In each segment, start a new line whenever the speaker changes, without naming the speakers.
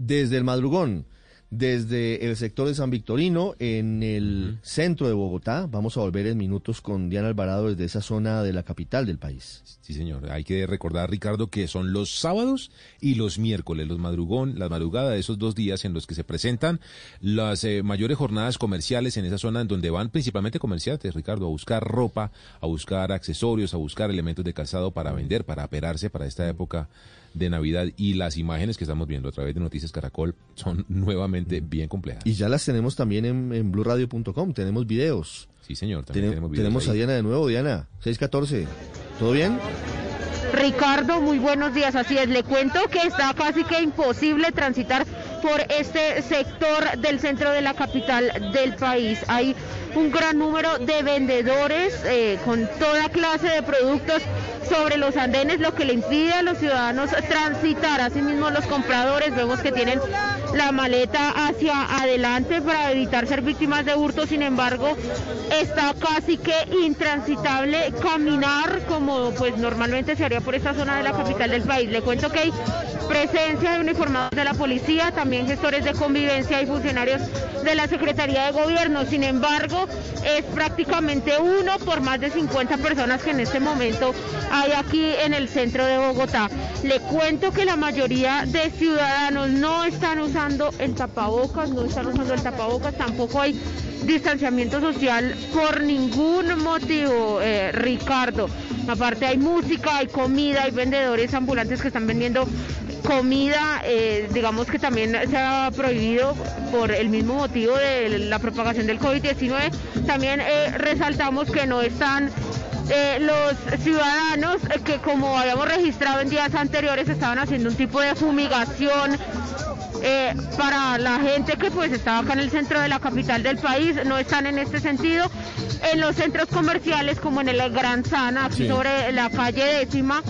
desde el madrugón desde el sector de San Victorino, en el centro de Bogotá. Vamos a volver en minutos con Diana Alvarado desde esa zona de la capital del país.
Sí, señor. Hay que recordar, Ricardo, que son los sábados y los miércoles, los madrugón, la madrugada de esos dos días en los que se presentan las eh, mayores jornadas comerciales en esa zona en donde van principalmente comerciantes, Ricardo, a buscar ropa, a buscar accesorios, a buscar elementos de calzado para vender, para aperarse para esta época de Navidad y las imágenes que estamos viendo a través de Noticias Caracol son nuevamente bien complejas.
Y ya las tenemos también en, en blueradio.com, tenemos videos.
Sí, señor, también tenemos
videos. Tenemos a Diana de nuevo, Diana, 614. ¿Todo bien?
Ricardo, muy buenos días. Así es, le cuento que está casi que imposible transitar por este sector del centro de la capital del país. Hay un gran número de vendedores eh, con toda clase de productos sobre los andenes, lo que le impide a los ciudadanos transitar. Asimismo, los compradores vemos que tienen la maleta hacia adelante para evitar ser víctimas de hurto. Sin embargo, está casi que intransitable caminar como pues normalmente se haría por esta zona de la capital del país. Le cuento que hay presencia de uniformados de la policía, también gestores de convivencia y funcionarios de la Secretaría de Gobierno. Sin embargo, es prácticamente uno por más de 50 personas que en este momento hay aquí en el centro de Bogotá. Le cuento que la mayoría de ciudadanos no están usando el tapabocas, no están usando el tapabocas, tampoco hay distanciamiento social por ningún motivo, eh, Ricardo. Aparte hay música, hay comida, hay vendedores ambulantes que están vendiendo comida, eh, digamos que también se ha prohibido por el mismo motivo de la propagación del COVID-19. También eh, resaltamos que no están eh, los ciudadanos que como habíamos registrado en días anteriores estaban haciendo un tipo de fumigación para la gente que pues estaba acá en el centro de la capital del país, no están en este sentido. En los centros comerciales como en el Gran Sana, aquí sobre la calle décima,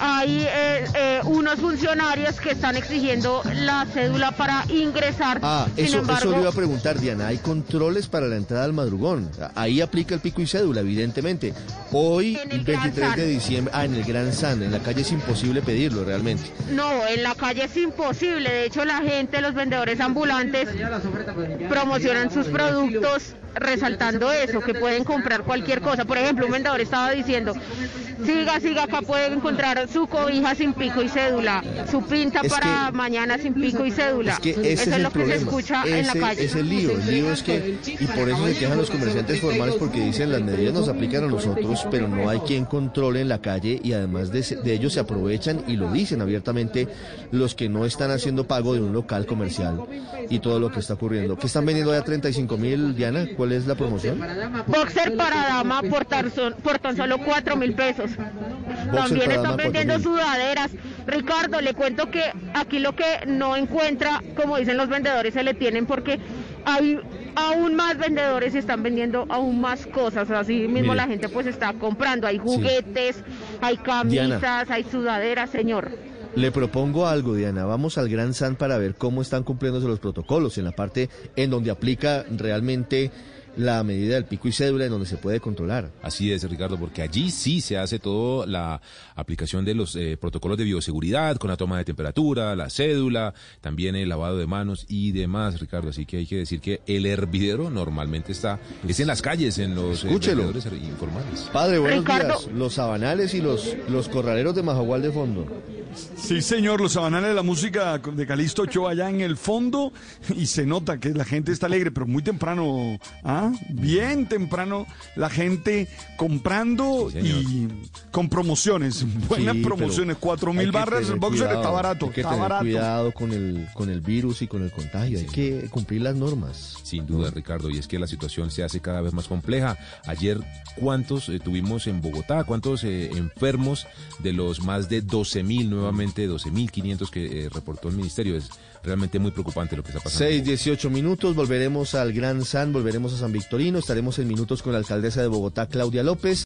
hay eh, eh, unos funcionarios que están exigiendo la cédula para ingresar.
Ah, eso, eso le iba a preguntar, Diana. Hay controles para la entrada al madrugón. Ahí aplica el pico y cédula, evidentemente. Hoy, el 23 de diciembre, ah, en el Gran San, en la calle es imposible pedirlo realmente.
No, en la calle es imposible. De hecho, la gente, los vendedores ambulantes, promocionan sus productos resaltando eso, que pueden comprar cualquier cosa. Por ejemplo, un vendedor estaba diciendo, siga, siga, acá puede encontrar su cobija sin pico y cédula, su pinta para mañana sin pico y cédula.
Es que ese eso es, lo que se escucha en la calle. Es el lío, el lío es que, y por eso se quejan los comerciantes formales porque dicen las medidas nos aplican a nosotros, pero no hay quien controle en la calle y además de, de ellos se aprovechan y lo dicen abiertamente los que no están haciendo pago de un local comercial y todo lo que está ocurriendo. ¿Qué están vendiendo ya 35 mil, Diana? ¿Cuál es la promoción?
Boxer para dama por tan, por tan solo 4 mil pesos. También están vendiendo sudaderas. Ricardo, le cuento que aquí lo que no encuentra, como dicen los vendedores, se le tienen porque hay aún más vendedores y están vendiendo aún más cosas. Así mismo la gente pues está comprando. Hay juguetes, hay camisas, hay sudaderas, señor.
Le propongo algo, Diana. Vamos al Gran San para ver cómo están cumpliéndose los protocolos en la parte en donde aplica realmente la medida del pico y cédula en donde se puede controlar.
Así es, Ricardo, porque allí sí se hace toda la aplicación de los eh, protocolos de bioseguridad con la toma de temperatura, la cédula, también el lavado de manos y demás, Ricardo. Así que hay que decir que el hervidero normalmente está es en las calles, en los
eh, informales. Padre, buenos días. Los sabanales y los, los corraleros de Majagual de fondo.
Sí, señor, los sabanales de la música de Calisto Ochoa allá en el fondo y se nota que la gente está alegre, pero muy temprano, ¿ah? Bien temprano la gente comprando y con promociones, buenas promociones, cuatro mil barras, el boxer está barato,
hay que
está
tener
barato.
cuidado con el, con el virus y con el contagio, hay que cumplir las normas.
Sin duda, Ricardo, y es que la situación se hace cada vez más compleja. Ayer, ¿cuántos eh, tuvimos en Bogotá? ¿Cuántos eh, enfermos de los más de 12 mil nuevamente 12.500 que eh, reportó el ministerio. Es realmente muy preocupante lo que está pasando.
6, 18 minutos, volveremos al Gran San, volveremos a San Victorino, estaremos en minutos con la alcaldesa de Bogotá, Claudia López.